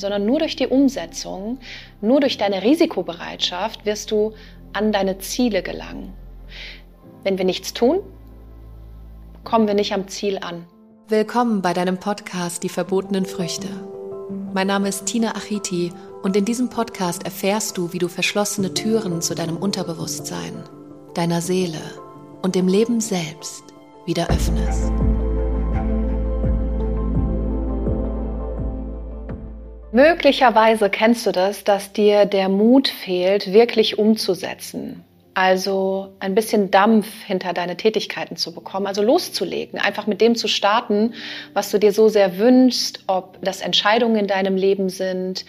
sondern nur durch die Umsetzung, nur durch deine Risikobereitschaft wirst du an deine Ziele gelangen. Wenn wir nichts tun, kommen wir nicht am Ziel an. Willkommen bei deinem Podcast Die verbotenen Früchte. Mein Name ist Tina Achiti und in diesem Podcast erfährst du, wie du verschlossene Türen zu deinem Unterbewusstsein, deiner Seele und dem Leben selbst wieder öffnest. Möglicherweise kennst du das, dass dir der Mut fehlt, wirklich umzusetzen. Also ein bisschen Dampf hinter deine Tätigkeiten zu bekommen, also loszulegen, einfach mit dem zu starten, was du dir so sehr wünschst, ob das Entscheidungen in deinem Leben sind,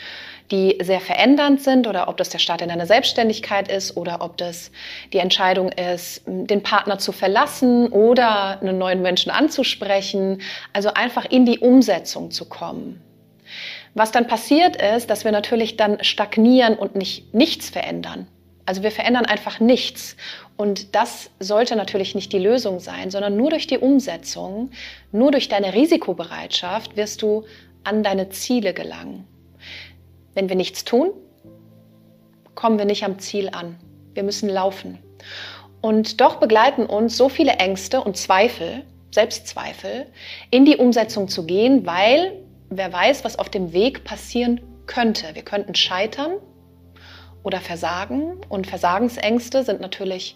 die sehr verändernd sind oder ob das der Start in deine Selbstständigkeit ist oder ob das die Entscheidung ist, den Partner zu verlassen oder einen neuen Menschen anzusprechen, also einfach in die Umsetzung zu kommen. Was dann passiert ist, dass wir natürlich dann stagnieren und nicht nichts verändern. Also wir verändern einfach nichts. Und das sollte natürlich nicht die Lösung sein, sondern nur durch die Umsetzung, nur durch deine Risikobereitschaft wirst du an deine Ziele gelangen. Wenn wir nichts tun, kommen wir nicht am Ziel an. Wir müssen laufen. Und doch begleiten uns so viele Ängste und Zweifel, Selbstzweifel, in die Umsetzung zu gehen, weil wer weiß, was auf dem Weg passieren könnte. Wir könnten scheitern oder versagen und Versagensängste sind natürlich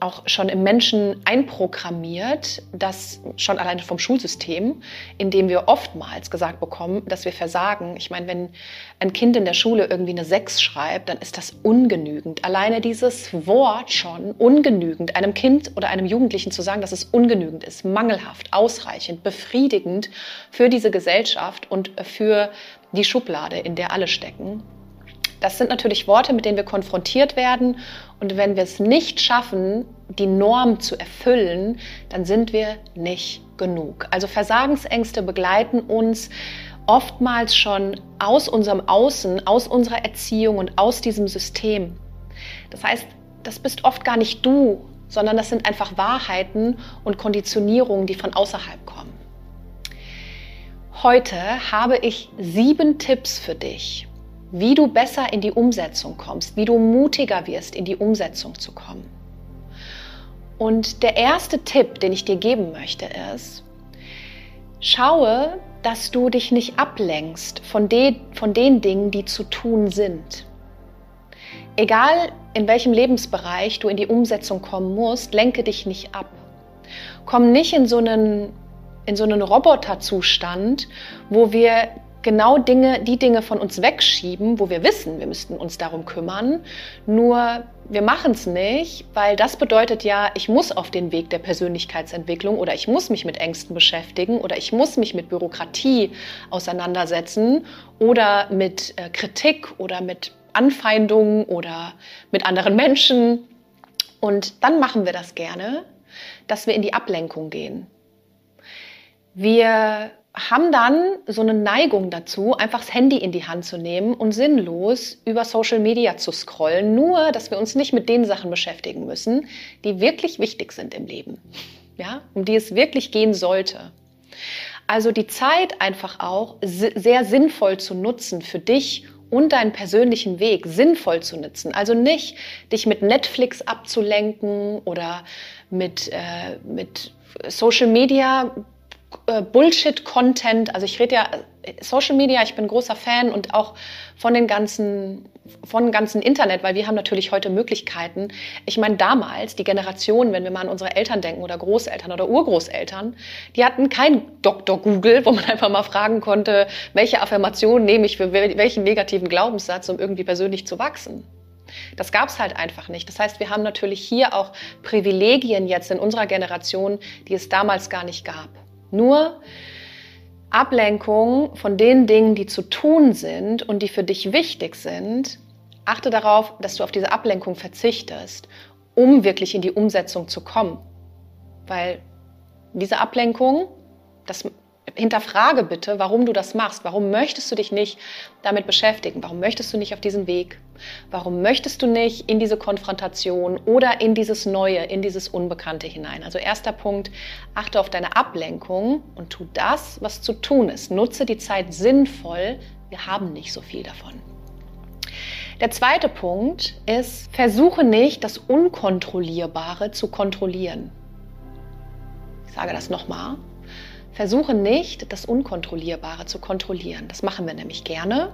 auch schon im Menschen einprogrammiert, das schon alleine vom Schulsystem, in dem wir oftmals gesagt bekommen, dass wir versagen. Ich meine, wenn ein Kind in der Schule irgendwie eine Sechs schreibt, dann ist das ungenügend. Alleine dieses Wort schon ungenügend, einem Kind oder einem Jugendlichen zu sagen, dass es ungenügend ist, mangelhaft, ausreichend, befriedigend für diese Gesellschaft und für die Schublade, in der alle stecken. Das sind natürlich Worte, mit denen wir konfrontiert werden und wenn wir es nicht schaffen, die Norm zu erfüllen, dann sind wir nicht genug. Also Versagensängste begleiten uns oftmals schon aus unserem Außen, aus unserer Erziehung und aus diesem System. Das heißt, das bist oft gar nicht du, sondern das sind einfach Wahrheiten und Konditionierungen, die von außerhalb kommen. Heute habe ich sieben Tipps für dich, wie du besser in die Umsetzung kommst, wie du mutiger wirst, in die Umsetzung zu kommen. Und der erste Tipp, den ich dir geben möchte, ist, schaue, dass du dich nicht ablenkst von, de von den Dingen, die zu tun sind. Egal in welchem Lebensbereich du in die Umsetzung kommen musst, lenke dich nicht ab. Komm nicht in so einen, in so einen Roboterzustand, wo wir genau Dinge, die Dinge von uns wegschieben, wo wir wissen, wir müssten uns darum kümmern. Nur wir machen es nicht, weil das bedeutet ja, ich muss auf den Weg der Persönlichkeitsentwicklung oder ich muss mich mit Ängsten beschäftigen oder ich muss mich mit Bürokratie auseinandersetzen oder mit äh, Kritik oder mit Anfeindungen oder mit anderen Menschen. Und dann machen wir das gerne, dass wir in die Ablenkung gehen. Wir haben dann so eine Neigung dazu, einfach das Handy in die Hand zu nehmen und sinnlos über Social Media zu scrollen, nur dass wir uns nicht mit den Sachen beschäftigen müssen, die wirklich wichtig sind im Leben, ja, um die es wirklich gehen sollte. Also die Zeit einfach auch sehr sinnvoll zu nutzen für dich und deinen persönlichen Weg sinnvoll zu nutzen. Also nicht dich mit Netflix abzulenken oder mit, äh, mit Social Media äh, Bullshit-Content. Also ich rede ja Social Media, ich bin großer Fan und auch von den ganzen von ganzen Internet, weil wir haben natürlich heute Möglichkeiten. Ich meine, damals, die Generation, wenn wir mal an unsere Eltern denken oder Großeltern oder Urgroßeltern, die hatten kein Dr. Google, wo man einfach mal fragen konnte, welche Affirmation nehme ich für welchen negativen Glaubenssatz, um irgendwie persönlich zu wachsen. Das gab es halt einfach nicht. Das heißt, wir haben natürlich hier auch Privilegien jetzt in unserer Generation, die es damals gar nicht gab. Nur Ablenkung von den Dingen, die zu tun sind und die für dich wichtig sind, achte darauf, dass du auf diese Ablenkung verzichtest, um wirklich in die Umsetzung zu kommen. Weil diese Ablenkung, das hinterfrage bitte, warum du das machst. Warum möchtest du dich nicht damit beschäftigen? Warum möchtest du nicht auf diesen Weg? Warum möchtest du nicht in diese Konfrontation oder in dieses Neue, in dieses Unbekannte hinein? Also erster Punkt, achte auf deine Ablenkung und tu das, was zu tun ist. Nutze die Zeit sinnvoll, Wir haben nicht so viel davon. Der zweite Punkt ist, versuche nicht, das Unkontrollierbare zu kontrollieren. Ich sage das nochmal. Versuche nicht, das Unkontrollierbare zu kontrollieren. Das machen wir nämlich gerne,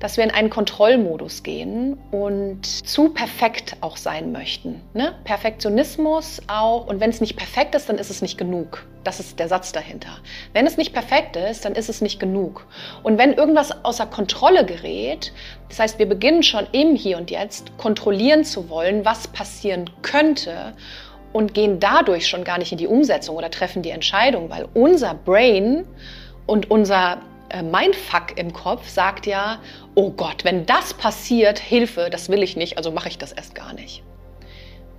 dass wir in einen Kontrollmodus gehen und zu perfekt auch sein möchten. Ne? Perfektionismus auch. Und wenn es nicht perfekt ist, dann ist es nicht genug. Das ist der Satz dahinter. Wenn es nicht perfekt ist, dann ist es nicht genug. Und wenn irgendwas außer Kontrolle gerät, das heißt, wir beginnen schon im Hier und Jetzt kontrollieren zu wollen, was passieren könnte und gehen dadurch schon gar nicht in die Umsetzung oder treffen die Entscheidung, weil unser Brain und unser äh, Mindfuck im Kopf sagt ja, oh Gott, wenn das passiert, Hilfe, das will ich nicht, also mache ich das erst gar nicht.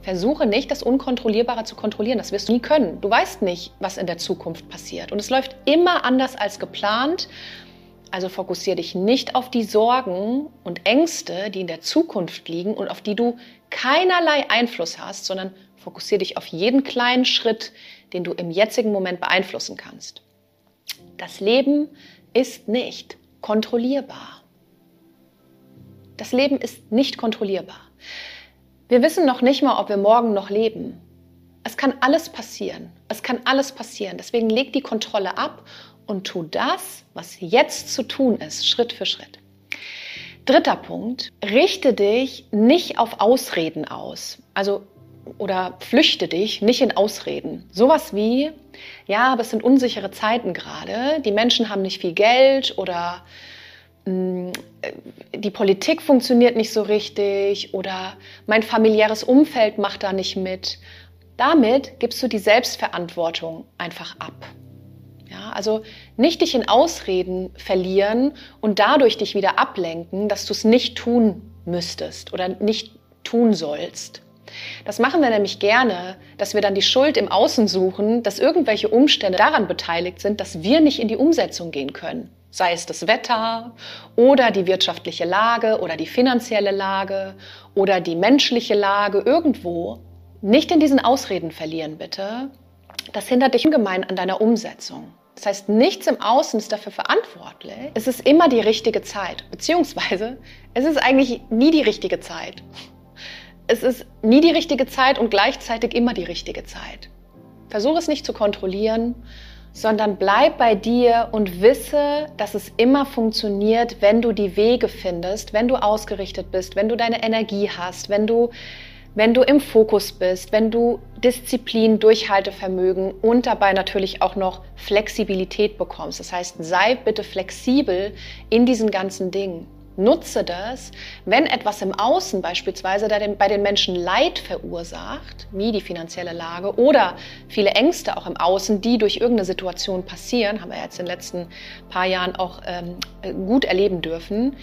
Versuche nicht, das Unkontrollierbare zu kontrollieren. Das wirst du nie können. Du weißt nicht, was in der Zukunft passiert. Und es läuft immer anders als geplant. Also fokussiere dich nicht auf die Sorgen und Ängste, die in der Zukunft liegen und auf die du keinerlei Einfluss hast, sondern Fokussiere dich auf jeden kleinen Schritt, den du im jetzigen Moment beeinflussen kannst. Das Leben ist nicht kontrollierbar. Das Leben ist nicht kontrollierbar. Wir wissen noch nicht mal, ob wir morgen noch leben. Es kann alles passieren. Es kann alles passieren. Deswegen leg die Kontrolle ab und tu das, was jetzt zu tun ist, Schritt für Schritt. Dritter Punkt, richte dich nicht auf Ausreden aus. Also oder flüchte dich nicht in Ausreden. Sowas wie, ja, aber es sind unsichere Zeiten gerade, die Menschen haben nicht viel Geld oder mm, die Politik funktioniert nicht so richtig oder mein familiäres Umfeld macht da nicht mit. Damit gibst du die Selbstverantwortung einfach ab. Ja, also nicht dich in Ausreden verlieren und dadurch dich wieder ablenken, dass du es nicht tun müsstest oder nicht tun sollst. Das machen wir nämlich gerne, dass wir dann die Schuld im Außen suchen, dass irgendwelche Umstände daran beteiligt sind, dass wir nicht in die Umsetzung gehen können. Sei es das Wetter oder die wirtschaftliche Lage oder die finanzielle Lage oder die menschliche Lage irgendwo. Nicht in diesen Ausreden verlieren, bitte. Das hindert dich ungemein an deiner Umsetzung. Das heißt, nichts im Außen ist dafür verantwortlich. Es ist immer die richtige Zeit, beziehungsweise es ist eigentlich nie die richtige Zeit es ist nie die richtige Zeit und gleichzeitig immer die richtige Zeit. Versuche es nicht zu kontrollieren, sondern bleib bei dir und wisse, dass es immer funktioniert, wenn du die Wege findest, wenn du ausgerichtet bist, wenn du deine Energie hast, wenn du, wenn du im Fokus bist, wenn du Disziplin, Durchhaltevermögen und dabei natürlich auch noch Flexibilität bekommst. Das heißt, sei bitte flexibel in diesen ganzen Dingen. Nutze das, wenn etwas im Außen beispielsweise bei den Menschen Leid verursacht, wie die finanzielle Lage oder viele Ängste auch im Außen, die durch irgendeine Situation passieren, haben wir jetzt in den letzten paar Jahren auch ähm, gut erleben dürfen,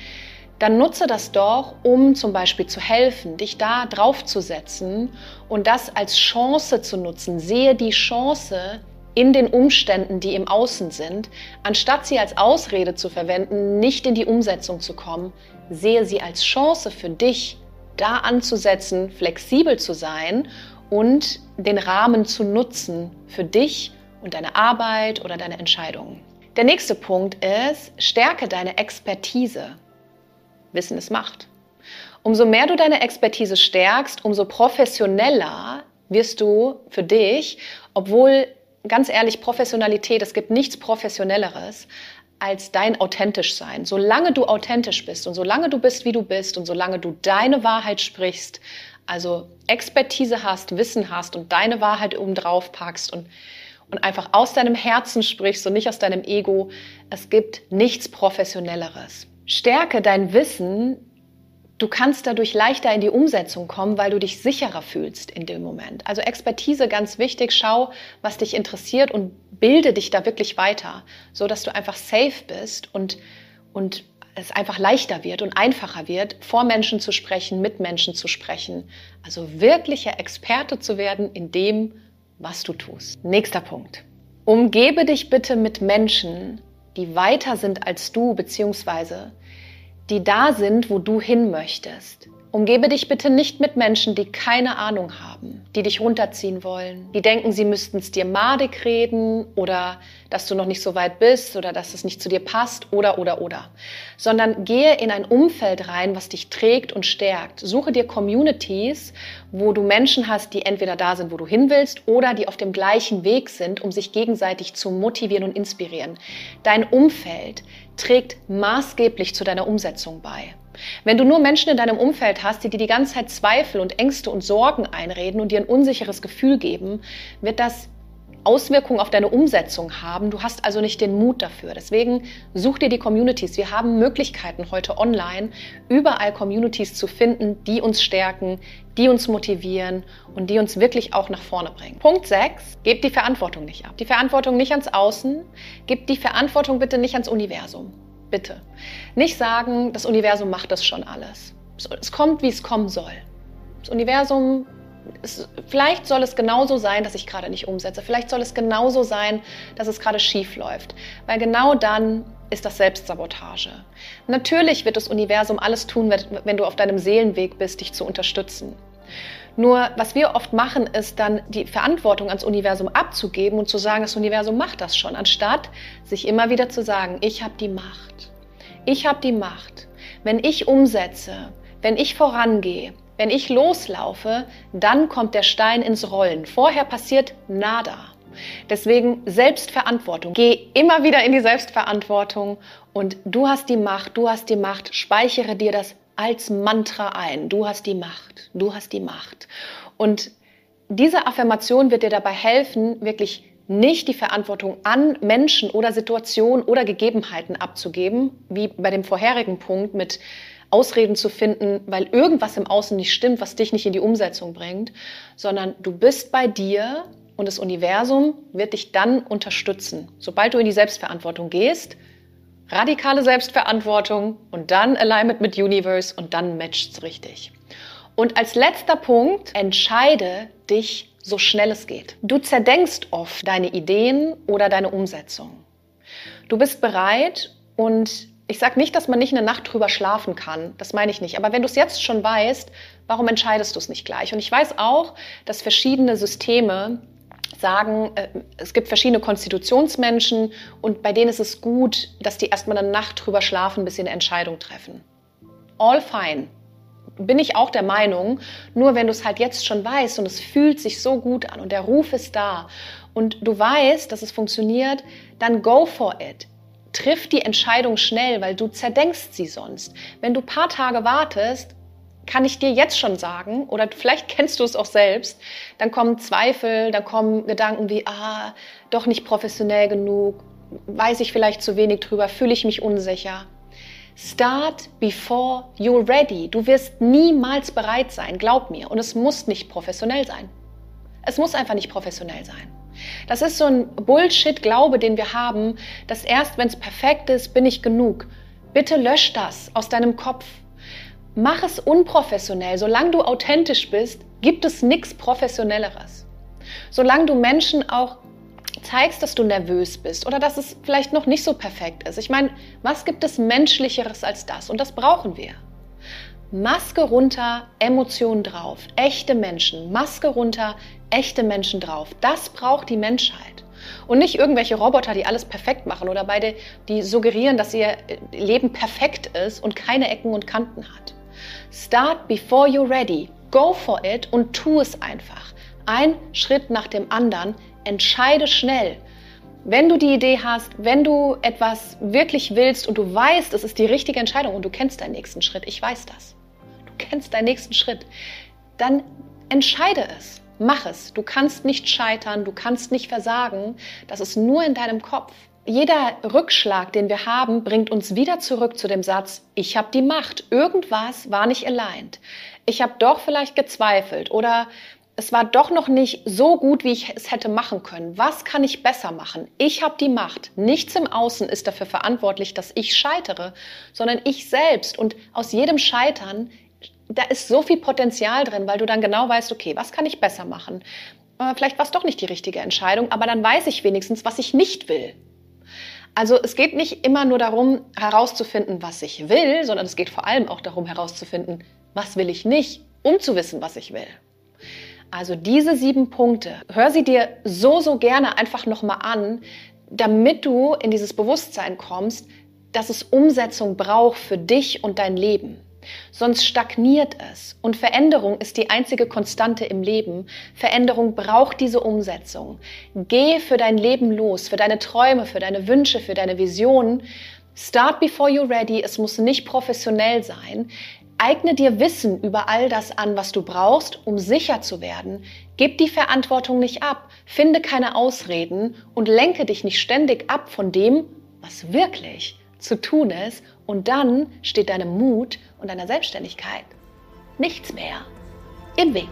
dann nutze das doch, um zum Beispiel zu helfen, dich da draufzusetzen und das als Chance zu nutzen. Sehe die Chance, in den Umständen, die im Außen sind, anstatt sie als Ausrede zu verwenden, nicht in die Umsetzung zu kommen, sehe sie als Chance für dich, da anzusetzen, flexibel zu sein und den Rahmen zu nutzen für dich und deine Arbeit oder deine Entscheidungen. Der nächste Punkt ist, stärke deine Expertise. Wissen ist Macht. Umso mehr du deine Expertise stärkst, umso professioneller wirst du für dich, obwohl ganz ehrlich, Professionalität, es gibt nichts Professionelleres als dein authentisch sein. Solange du authentisch bist und solange du bist, wie du bist und solange du deine Wahrheit sprichst, also Expertise hast, Wissen hast und deine Wahrheit oben drauf packst und, und einfach aus deinem Herzen sprichst und nicht aus deinem Ego, es gibt nichts Professionelleres. Stärke dein Wissen Du kannst dadurch leichter in die Umsetzung kommen, weil du dich sicherer fühlst in dem Moment. Also Expertise ganz wichtig. Schau, was dich interessiert und bilde dich da wirklich weiter, so dass du einfach safe bist und, und es einfach leichter wird und einfacher wird, vor Menschen zu sprechen, mit Menschen zu sprechen. Also wirklicher Experte zu werden in dem, was du tust. Nächster Punkt. Umgebe dich bitte mit Menschen, die weiter sind als du, beziehungsweise die da sind, wo du hin möchtest. Umgebe dich bitte nicht mit Menschen, die keine Ahnung haben, die dich runterziehen wollen, die denken, sie müssten es dir madig reden oder dass du noch nicht so weit bist oder dass es nicht zu dir passt oder oder oder. Sondern gehe in ein Umfeld rein, was dich trägt und stärkt. Suche dir Communities, wo du Menschen hast, die entweder da sind, wo du hin willst oder die auf dem gleichen Weg sind, um sich gegenseitig zu motivieren und inspirieren. Dein Umfeld trägt maßgeblich zu deiner Umsetzung bei. Wenn du nur Menschen in deinem Umfeld hast, die dir die ganze Zeit Zweifel und Ängste und Sorgen einreden und dir ein unsicheres Gefühl geben, wird das Auswirkungen auf deine Umsetzung haben. Du hast also nicht den Mut dafür. Deswegen such dir die Communities. Wir haben Möglichkeiten heute online, überall Communities zu finden, die uns stärken, die uns motivieren und die uns wirklich auch nach vorne bringen. Punkt 6. Gebt die Verantwortung nicht ab. Die Verantwortung nicht ans Außen. Gebt die Verantwortung bitte nicht ans Universum. Bitte. Nicht sagen, das Universum macht das schon alles. Es kommt, wie es kommen soll. Das Universum, es, vielleicht soll es genauso sein, dass ich gerade nicht umsetze. Vielleicht soll es genauso sein, dass es gerade schief läuft. Weil genau dann ist das Selbstsabotage. Natürlich wird das Universum alles tun, wenn du auf deinem Seelenweg bist, dich zu unterstützen. Nur was wir oft machen, ist dann die Verantwortung ans Universum abzugeben und zu sagen, das Universum macht das schon, anstatt sich immer wieder zu sagen, ich habe die Macht. Ich habe die Macht. Wenn ich umsetze, wenn ich vorangehe, wenn ich loslaufe, dann kommt der Stein ins Rollen. Vorher passiert nada. Deswegen Selbstverantwortung. Geh immer wieder in die Selbstverantwortung und du hast die Macht, du hast die Macht. Speichere dir das als Mantra ein. Du hast die Macht, du hast die Macht. Und diese Affirmation wird dir dabei helfen, wirklich nicht die Verantwortung an Menschen oder Situationen oder Gegebenheiten abzugeben, wie bei dem vorherigen Punkt mit Ausreden zu finden, weil irgendwas im Außen nicht stimmt, was dich nicht in die Umsetzung bringt, sondern du bist bei dir und das Universum wird dich dann unterstützen. Sobald du in die Selbstverantwortung gehst, radikale Selbstverantwortung und dann Alignment mit Universe und dann matcht's richtig. Und als letzter Punkt, entscheide dich so schnell es geht. Du zerdenkst oft deine Ideen oder deine Umsetzung. Du bist bereit und ich sage nicht, dass man nicht eine Nacht drüber schlafen kann, das meine ich nicht. Aber wenn du es jetzt schon weißt, warum entscheidest du es nicht gleich? Und ich weiß auch, dass verschiedene Systeme sagen, äh, es gibt verschiedene Konstitutionsmenschen und bei denen ist es gut, dass die erstmal eine Nacht drüber schlafen, bis sie eine Entscheidung treffen. All fine. Bin ich auch der Meinung, nur wenn du es halt jetzt schon weißt und es fühlt sich so gut an und der Ruf ist da und du weißt, dass es funktioniert, dann go for it. Triff die Entscheidung schnell, weil du zerdenkst sie sonst. Wenn du paar Tage wartest, kann ich dir jetzt schon sagen, oder vielleicht kennst du es auch selbst, dann kommen Zweifel, dann kommen Gedanken wie, ah, doch nicht professionell genug, weiß ich vielleicht zu wenig drüber, fühle ich mich unsicher. Start before you're ready. Du wirst niemals bereit sein, glaub mir. Und es muss nicht professionell sein. Es muss einfach nicht professionell sein. Das ist so ein Bullshit-Glaube, den wir haben, dass erst wenn es perfekt ist, bin ich genug. Bitte lösch das aus deinem Kopf. Mach es unprofessionell. Solange du authentisch bist, gibt es nichts Professionelleres. Solange du Menschen auch zeigst, dass du nervös bist oder dass es vielleicht noch nicht so perfekt ist. Ich meine, was gibt es menschlicheres als das? Und das brauchen wir. Maske runter, Emotionen drauf, echte Menschen, Maske runter, echte Menschen drauf. Das braucht die Menschheit. Und nicht irgendwelche Roboter, die alles perfekt machen oder beide, die suggerieren, dass ihr Leben perfekt ist und keine Ecken und Kanten hat. Start before you're ready. Go for it und tu es einfach. Ein Schritt nach dem anderen. Entscheide schnell. Wenn du die Idee hast, wenn du etwas wirklich willst und du weißt, es ist die richtige Entscheidung und du kennst deinen nächsten Schritt, ich weiß das. Du kennst deinen nächsten Schritt, dann entscheide es. Mach es. Du kannst nicht scheitern, du kannst nicht versagen. Das ist nur in deinem Kopf jeder Rückschlag, den wir haben, bringt uns wieder zurück zu dem Satz, ich habe die Macht. Irgendwas war nicht aligned. Ich habe doch vielleicht gezweifelt oder es war doch noch nicht so gut, wie ich es hätte machen können. Was kann ich besser machen? Ich habe die Macht. Nichts im Außen ist dafür verantwortlich, dass ich scheitere, sondern ich selbst. Und aus jedem Scheitern, da ist so viel Potenzial drin, weil du dann genau weißt, okay, was kann ich besser machen? Äh, vielleicht war es doch nicht die richtige Entscheidung, aber dann weiß ich wenigstens, was ich nicht will. Also es geht nicht immer nur darum herauszufinden, was ich will, sondern es geht vor allem auch darum herauszufinden, Was will ich nicht, um zu wissen, was ich will? Also diese sieben Punkte, hör sie dir so, so gerne einfach nochmal an, damit du in dieses Bewusstsein kommst, dass es Umsetzung braucht für dich und dein Leben. Sonst stagniert es. Und Veränderung ist die einzige Konstante im Leben. Veränderung braucht diese Umsetzung. Geh für dein Leben los, für deine Träume, für deine Wünsche, für deine Visionen. Start before you're ready. Es muss nicht professionell sein. Eigne dir Wissen über all das an, was du brauchst, um sicher zu werden. Gib die Verantwortung nicht ab. Finde keine Ausreden und lenke dich nicht ständig ab von dem, was wirklich zu tun ist. Und dann steht deinem Mut und deiner Selbstständigkeit nichts mehr im Weg.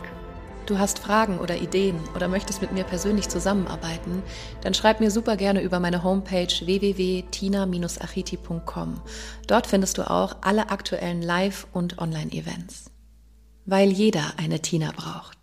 Du hast Fragen oder Ideen oder möchtest mit mir persönlich zusammenarbeiten, dann schreib mir super gerne über meine Homepage www.tina-achiti.com. Dort findest du auch alle aktuellen Live- und Online-Events. Weil jeder eine Tina braucht.